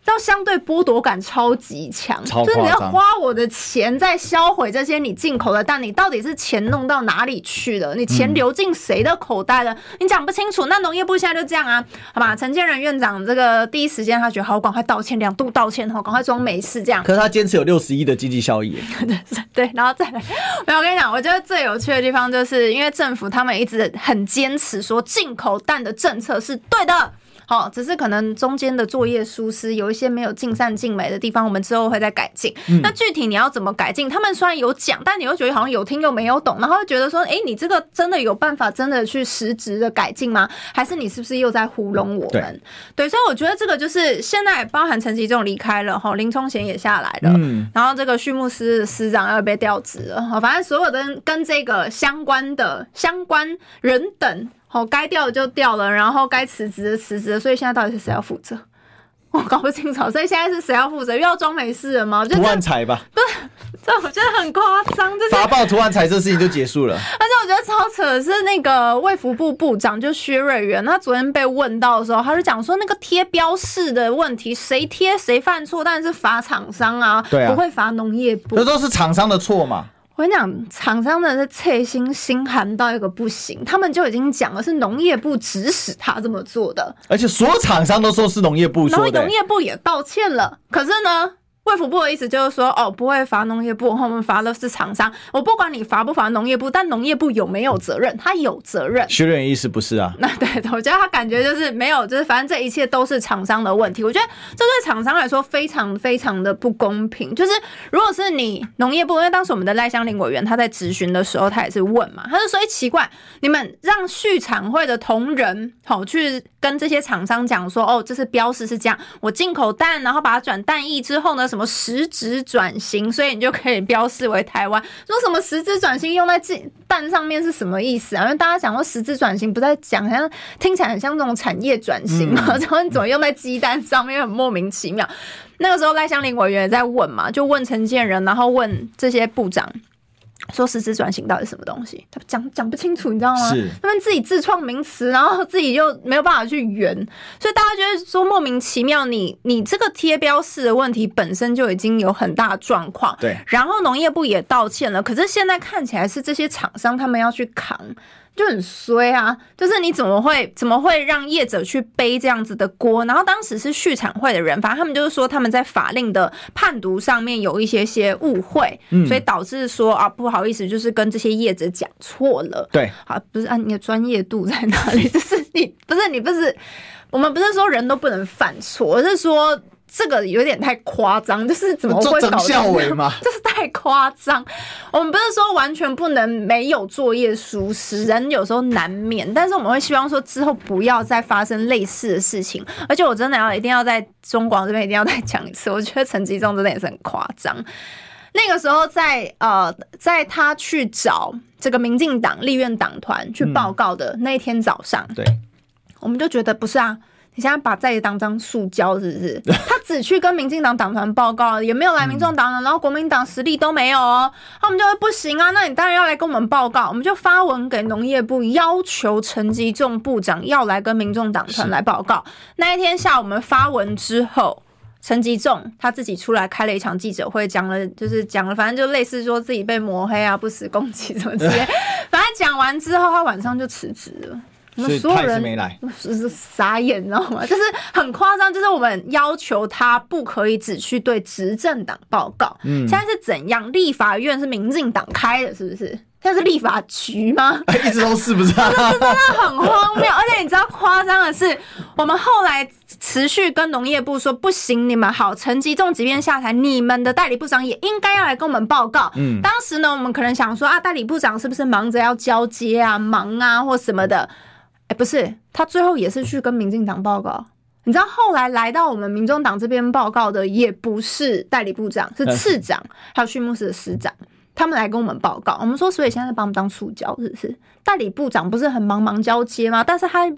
要相对剥夺感超级强，就是你要花我的钱在销毁这些你进口的蛋，你到底是钱弄到哪里去了？你钱流进谁的口袋了？你讲不清楚。那农业部现在就这样啊，好吧？陈建仁院长这个第一时间他觉得好，赶快道歉，两度道歉，好，赶快装没事这样。可是他坚持有六十亿的经济效益，对 对，然后再来，没有，我跟你讲，我觉得最有趣的地方就是因为政府他们一直很坚持说进口蛋的政策是对的。好，只是可能中间的作业疏失，有一些没有尽善尽美的地方，我们之后会再改进。嗯、那具体你要怎么改进？他们虽然有讲，但你又觉得好像有听又没有懂，然后又觉得说，哎、欸，你这个真的有办法真的去实质的改进吗？还是你是不是又在糊弄我们？对，对，所以我觉得这个就是现在包含陈吉仲离开了，哈，林聪贤也下来了，嗯，然后这个畜牧师的司长要被调职了，好，反正所有的跟这个相关的相关人等。好，该掉的就掉了，然后该辞职的辞职，所以现在到底是谁要负责？我搞不清楚，所以现在是谁要负责？又要装没事了吗？图案彩吧？不是，这我觉得很夸张，就是发报图案彩这事情就结束了。而且我觉得超扯的是那个卫福部部长就薛瑞元，他昨天被问到的时候，他就讲说那个贴标示的问题，谁贴谁犯错，但是罚厂商啊，对啊，不会罚农业部，这都是厂商的错嘛。我跟你讲，厂商的是切心心寒到一个不行，他们就已经讲了是农业部指使他这么做的，而且所有厂商都说是农业部说的，然后农业部也道歉了，可是呢？卫福部的意思就是说，哦，不会罚农业部，我们罚的是厂商。我不管你罚不罚农业部，但农业部有没有责任？他有责任。学员意思不是啊？那对，我觉得他感觉就是没有，就是反正这一切都是厂商的问题。我觉得这对厂商来说非常非常的不公平。就是如果是你农业部，因为当时我们的赖香林委员他在质询的时候，他也是问嘛，他就说：“哎，奇怪，你们让畜产会的同仁好去跟这些厂商讲说，哦，这是标识是这样，我进口蛋，然后把它转蛋液之后呢，什么？”什么实质转型，所以你就可以标示为台湾。说什么实质转型用在鸡蛋上面是什么意思啊？因为大家讲说实质转型不在讲，好像听起来很像这种产业转型嘛，然后你怎么用在鸡蛋上面，很莫名其妙。那个时候赖香林委员也在问嘛，就问陈建仁，然后问这些部长。说实质转型到底是什么东西？他讲讲不清楚，你知道吗？他们自己自创名词，然后自己又没有办法去圆，所以大家觉得说莫名其妙你。你你这个贴标式的问题本身就已经有很大状况，对。然后农业部也道歉了，可是现在看起来是这些厂商他们要去扛。就很衰啊！就是你怎么会怎么会让业者去背这样子的锅？然后当时是续产会的人，反正他们就是说他们在法令的判读上面有一些些误会，嗯，所以导致说啊不好意思，就是跟这些业者讲错了。对，啊，不是啊，你的专业度在哪里？就是你不是你不是，我们不是说人都不能犯错，而是说。这个有点太夸张，就是怎么会搞笑嘛？就是太夸张。我们不是说完全不能没有作业疏失，人有时候难免，但是我们会希望说之后不要再发生类似的事情。而且我真的要一定要在中广这边一定要再讲一次，我觉得陈吉仲真的也是很夸张。那个时候在呃，在他去找这个民进党立院党团去报告的那一天早上，对，我们就觉得不是啊。你现在把在野党当塑胶是不是？他只去跟民进党党团报告，也没有来民众党，然后国民党实力都没有哦，他们就会不行啊。那你当然要来跟我们报告，我们就发文给农业部，要求陈吉仲部长要来跟民众党团来报告。那一天下午我们发文之后，陈吉仲他自己出来开了一场记者会，讲了就是讲了，反正就类似说自己被抹黑啊、不实攻击什么之类。反正讲完之后，他晚上就辞职了。所有人没来，是傻眼，你知道吗？就是很夸张，就是我们要求他不可以只去对执政党报告。嗯，现在是怎样？立法院是民进党开的，是不是？现在是立法局吗？一直都是不是？这真的很荒谬。而且你知道夸张的是，我们后来持续跟农业部说，不行，你们好，陈吉仲即便下台，你们的代理部长也应该要来跟我们报告。嗯，当时呢，我们可能想说啊，代理部长是不是忙着要交接啊，忙啊，或什么的？哎，欸、不是，他最后也是去跟民进党报告。你知道后来来到我们民众党这边报告的，也不是代理部长，是次长，还有畜牧室的师长，他们来跟我们报告。我们说，所以现在把我们当塑胶，是不是？代理部长不是很忙忙交接吗？但是他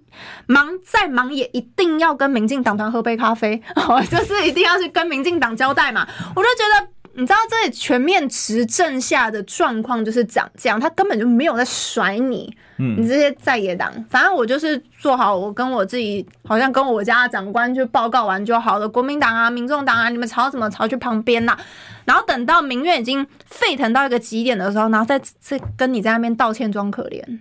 忙再忙，也一定要跟民进党团喝杯咖啡，就是一定要去跟民进党交代嘛。我就觉得。你知道这全面执政下的状况就是长这样，他根本就没有在甩你，嗯，你这些在野党，反正我就是做好我跟我自己，好像跟我家的长官就报告完就好了。国民党啊、民众党啊，你们吵什么吵去旁边呐？然后等到民怨已经沸腾到一个极点的时候，然后再再跟你在那边道歉装可怜。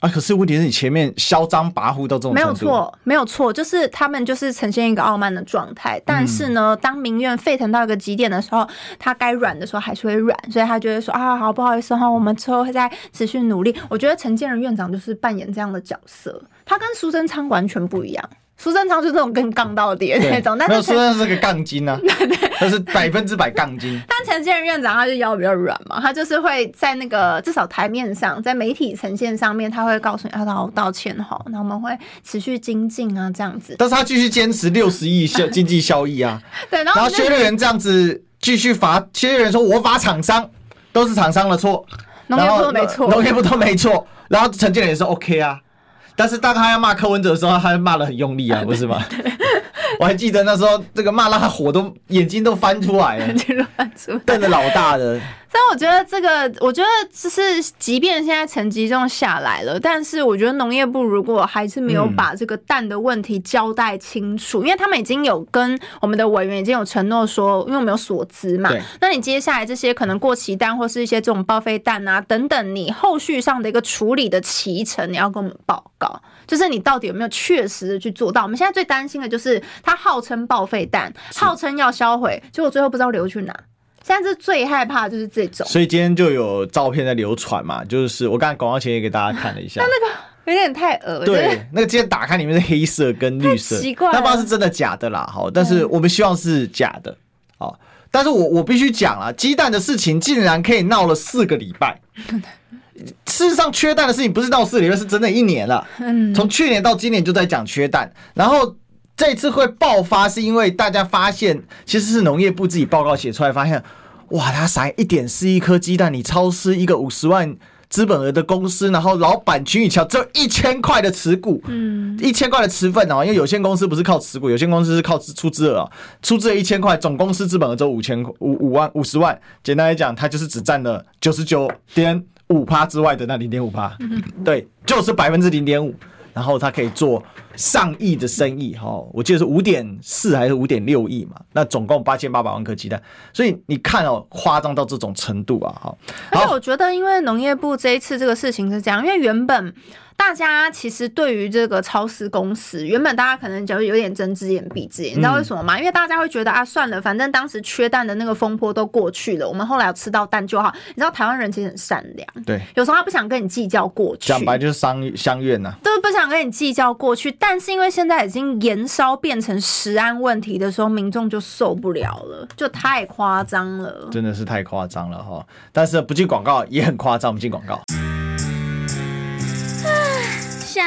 啊！可是问题是你前面嚣张跋扈到这种没有错，没有错，就是他们就是呈现一个傲慢的状态。但是呢，当民怨沸腾到一个极点的时候，他该软的时候还是会软，所以他觉得说啊，好不好意思哈，我们之后会再持续努力。我觉得陈建仁院长就是扮演这样的角色，他跟苏贞昌完全不一样。苏贞昌就是那种跟杠到底的那种，但是苏贞昌是个杠精啊，他是百分之百杠精。但陈建仁院长他就腰比较软嘛，他就是会在那个至少台面上，在媒体呈现上面，他会告诉你，他说我道歉哈，那我们会持续精进啊，这样子。但是他继续坚持六十亿效 经济效益啊，对，然后薛瑞元这样子继续罚，薛瑞元说我罚厂商都是厂商的错，农业部都没错，农业部都没错，然后陈建仁也是 OK 啊。但是当他要骂柯文哲的时候，他骂得很用力啊，不是吗？我还记得那时候，这个骂让他火都眼睛都翻出来了，眼睛都翻出来，瞪着老大的。但我觉得这个，我觉得只是，即便现在成绩这样下来了，但是我觉得农业部如果还是没有把这个蛋的问题交代清楚，嗯、因为他们已经有跟我们的委员已经有承诺说，因为我们有所资嘛，那你接下来这些可能过期蛋或是一些这种报废蛋啊等等，你后续上的一个处理的期程，你要跟我们报告，就是你到底有没有确实的去做到？我们现在最担心的就是它号称报废蛋，号称要销毁，结果最后不知道流去哪。现在是最害怕的就是这种，所以今天就有照片在流传嘛，就是我刚才广告前也给大家看了一下，但那个有点太恶对，那个今天打开里面是黑色跟绿色，奇怪，那不知道是真的假的啦，好，但是我们希望是假的，好，但是我我必须讲啊，鸡蛋的事情竟然可以闹了四个礼拜，事实上缺蛋的事情不是到四个礼拜，是整整一年了，嗯，从去年到今年就在讲缺蛋，然后。这次会爆发，是因为大家发现，其实是农业部自己报告写出来，发现，哇，他撒一点四一颗鸡蛋，你超市一个五十万资本额的公司，然后老板秦宇桥只有一千块的持股，嗯，一千块的持份哦，因为有限公司不是靠持股，有限公司是靠出资额，出资额一千块，总公司资本额只有五千五五万五十万，简单来讲，它就是只占了九十九点五趴之外的那零点五趴，对，就是百分之零点五。然后他可以做上亿的生意，哈，我记得是五点四还是五点六亿嘛？那总共八千八百万颗鸡蛋，所以你看哦，夸张到这种程度啊，哈。而且我觉得，因为农业部这一次这个事情是这样，因为原本。大家其实对于这个超市公司，原本大家可能就有点睁只眼闭只眼，你知道为什么吗？因为大家会觉得啊，算了，反正当时缺蛋的那个风波都过去了，我们后来有吃到蛋就好。你知道台湾人其实很善良，对，有时候他不想跟你计较过去，讲白就是相相怨呐，都不想跟你计较过去。但是因为现在已经延烧变成食安问题的时候，民众就受不了了，就太夸张了，真的是太夸张了哈。但是不进广告也很夸张，我们进广告。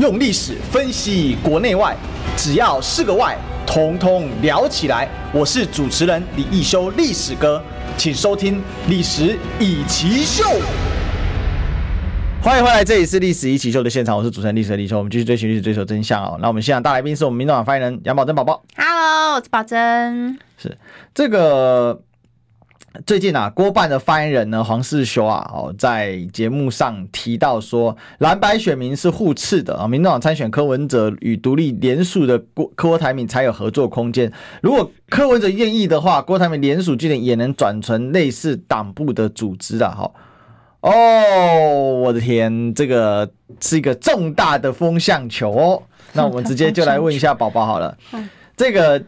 用历史分析国内外，只要是个“外”，统统聊起来。我是主持人李易修，历史哥，请收听《历史易起 SHOW》。欢迎回来，这里是《历史一起 SHOW》的现场，我是主持人历史的李修。我们继续追寻历史，追求真相哦。那我们现场大来宾是我们民众党发言人杨宝珍宝宝。Hello，我是宝珍。是这个。最近啊，郭办的发言人呢，黄世修啊，哦，在节目上提到说，蓝白选民是互斥的啊，民众党参选柯文哲与独立联署的郭郭台铭才有合作空间。如果柯文哲愿意的话，郭台铭联署据点也能转成类似党部的组织啊，哈。哦，我的天，这个是一个重大的风向球哦。那我们直接就来问一下宝宝好了，这个。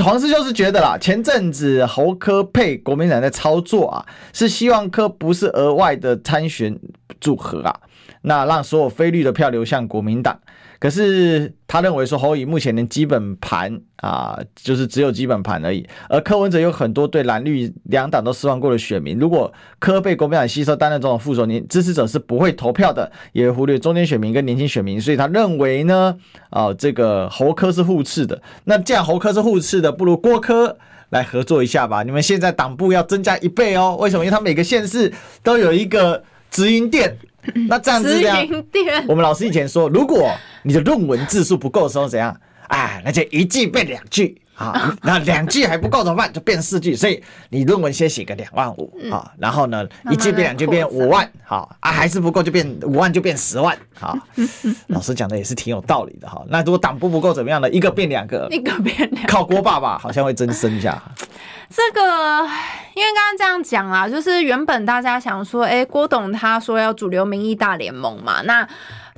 黄师兄是觉得啦，前阵子侯科配国民党在操作啊，是希望科不是额外的参选组合啊，那让所有非绿的票流向国民党。可是他认为说侯乙目前连基本盘啊，就是只有基本盘而已。而柯文哲有很多对蓝绿两党都失望过的选民，如果柯被国民党吸收担任总统副手，年支持者是不会投票的，也忽略中间选民跟年轻选民。所以他认为呢，啊，这个侯柯是互斥的。那既然侯柯是互斥的，不如郭柯来合作一下吧。你们现在党部要增加一倍哦。为什么？因为他每个县市都有一个直营店。那这样子这样，我们老师以前说，如果你的论文字数不够的时候，怎样？哎，那就一句变两句。啊，那两句还不够怎么办？就变四句，所以你论文先写个两万五啊，然后呢，一句变两句变五万，好啊，还是不够就变五万就变十万，好，老师讲的也是挺有道理的哈。那如果党部不够怎么样呢？一个变两个，一个变两个，靠郭爸爸好像会增生一下。这个因为刚刚这样讲啊，就是原本大家想说，哎，郭董他说要主流民意大联盟嘛，那。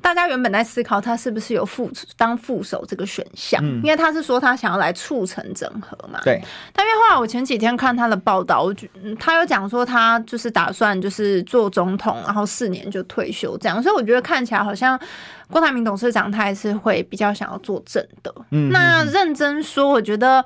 大家原本在思考他是不是有副当副手这个选项，嗯、因为他是说他想要来促成整合嘛。对。但因为后来我前几天看他的报道，我觉他有讲说他就是打算就是做总统，然后四年就退休这样，所以我觉得看起来好像郭台铭董事长他还是会比较想要做正的。嗯。那认真说，我觉得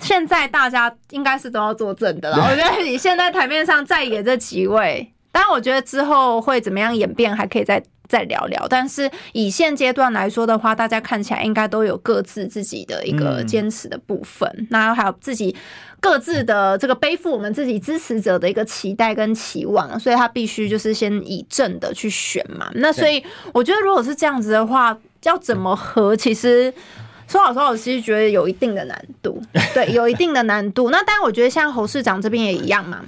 现在大家应该是都要作证的了。我觉得你现在台面上在野这几位，当然我觉得之后会怎么样演变，还可以再。再聊聊，但是以现阶段来说的话，大家看起来应该都有各自自己的一个坚持的部分，嗯、那还有自己各自的这个背负我们自己支持者的一个期待跟期望，所以他必须就是先以正的去选嘛。那所以我觉得如果是这样子的话，要怎么合，其实说老实话，我其实觉得有一定的难度，对，有一定的难度。那当然，我觉得像侯市长这边也一样嘛。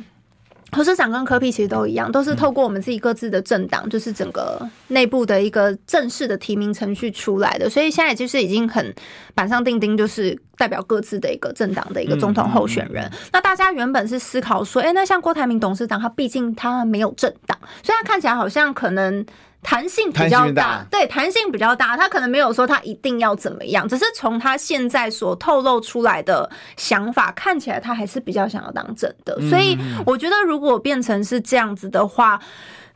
侯市长跟柯比其实都一样，都是透过我们自己各自的政党，就是整个内部的一个正式的提名程序出来的，所以现在就是已经很板上钉钉，就是代表各自的一个政党的一个总统候选人。那大家原本是思考说，哎，那像郭台铭董事长，他毕竟他没有政党，所以他看起来好像可能。弹性比较大，对，弹性比较大。他可能没有说他一定要怎么样，只是从他现在所透露出来的想法看起来，他还是比较想要当真的。所以我觉得，如果变成是这样子的话，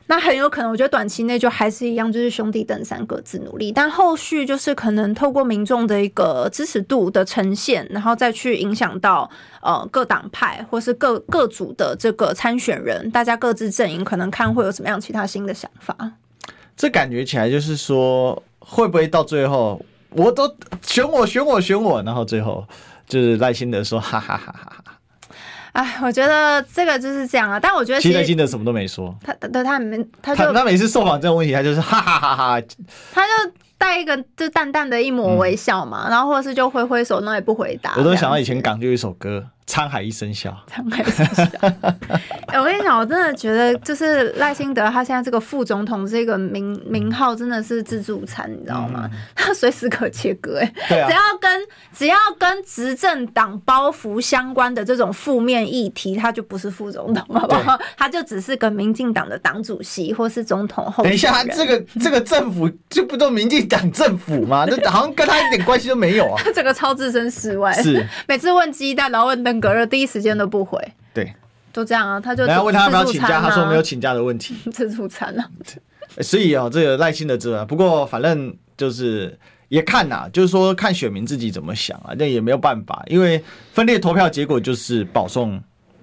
那很有可能，我觉得短期内就还是一样，就是兄弟登山各自努力。但后续就是可能透过民众的一个支持度的呈现，然后再去影响到呃各党派或是各各组的这个参选人，大家各自阵营可能看会有什么样其他新的想法。这感觉起来就是说，会不会到最后我都选我选我选我，然后最后就是赖心的说哈哈哈哈哈。哎，我觉得这个就是这样啊。但我觉得其实赖清德什么都没说，他他他没他他他每次受访这种问题，他就是哈哈哈哈，他就带一个就淡淡的一抹微笑嘛，然后或者是就挥挥手，那也不回答。我都想到以前港就有一首歌。沧海一声笑，沧海一声笑。哎，我跟你讲，我真的觉得，就是赖清德他现在这个副总统这个名名号真的是自助餐，你知道吗？嗯、他随时可切割，哎、啊，只要跟只要跟执政党包袱相关的这种负面议题，他就不是副总统，好不好？他就只是个民进党的党主席或是总统候。等一下，他这个这个政府就不都民进党政府吗？这好像跟他一点关系都没有啊！他整个超置身事外，是每次问鸡蛋，然后问灯。隔了第一时间都不回，对，就这样啊。他就然后问他要不要请假，他说没有请假的问题。自助餐啊，所以啊、喔，这个赖清德知道，不过反正就是也看呐、啊，就是说看选民自己怎么想啊，那也没有办法，因为分裂投票结果就是保送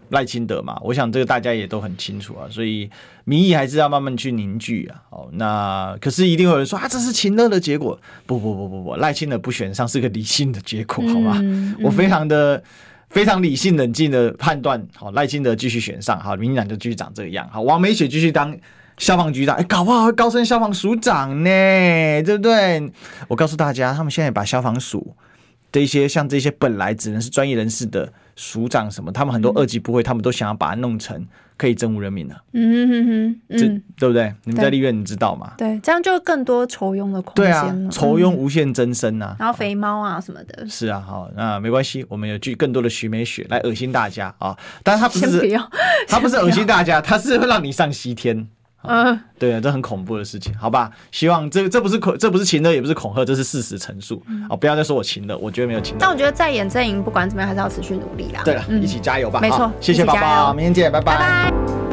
赖清德嘛。我想这个大家也都很清楚啊，所以民意还是要慢慢去凝聚啊。哦，那可是一定会有人说啊，这是情乐的结果。不不不不不，赖清德不选上是个理性的结果，好吗？嗯嗯、我非常的。非常理性冷静的判断，好，赖清德继续选上，好，民进党就继续长这个样，好，王美雪继续当消防局长，哎、搞不好会高升消防署长呢，对不对？我告诉大家，他们现在把消防署的一些像这些本来只能是专业人士的署长什么，他们很多二级部会，他们都想要把它弄成。可以征服人民的，嗯哼哼，这对不对？你们在立院，你知道吗？对，这样就更多酬庸的空间了。对啊，酬庸无限增生啊，然后肥猫啊什么的。是啊，好，那没关系，我们有聚更多的徐美雪来恶心大家啊！但是他不是，他不是恶心大家，他是会让你上西天。嗯，对啊，这很恐怖的事情，好吧？希望这这不是恐，这不是情的，也不是恐吓，这是事实陈述。哦，不要再说我情的，我觉得没有情勒。但我觉得在演阵营，不管怎么样，还是要持续努力啦。对了，一起加油吧！没错，谢谢宝宝，明天见，拜拜。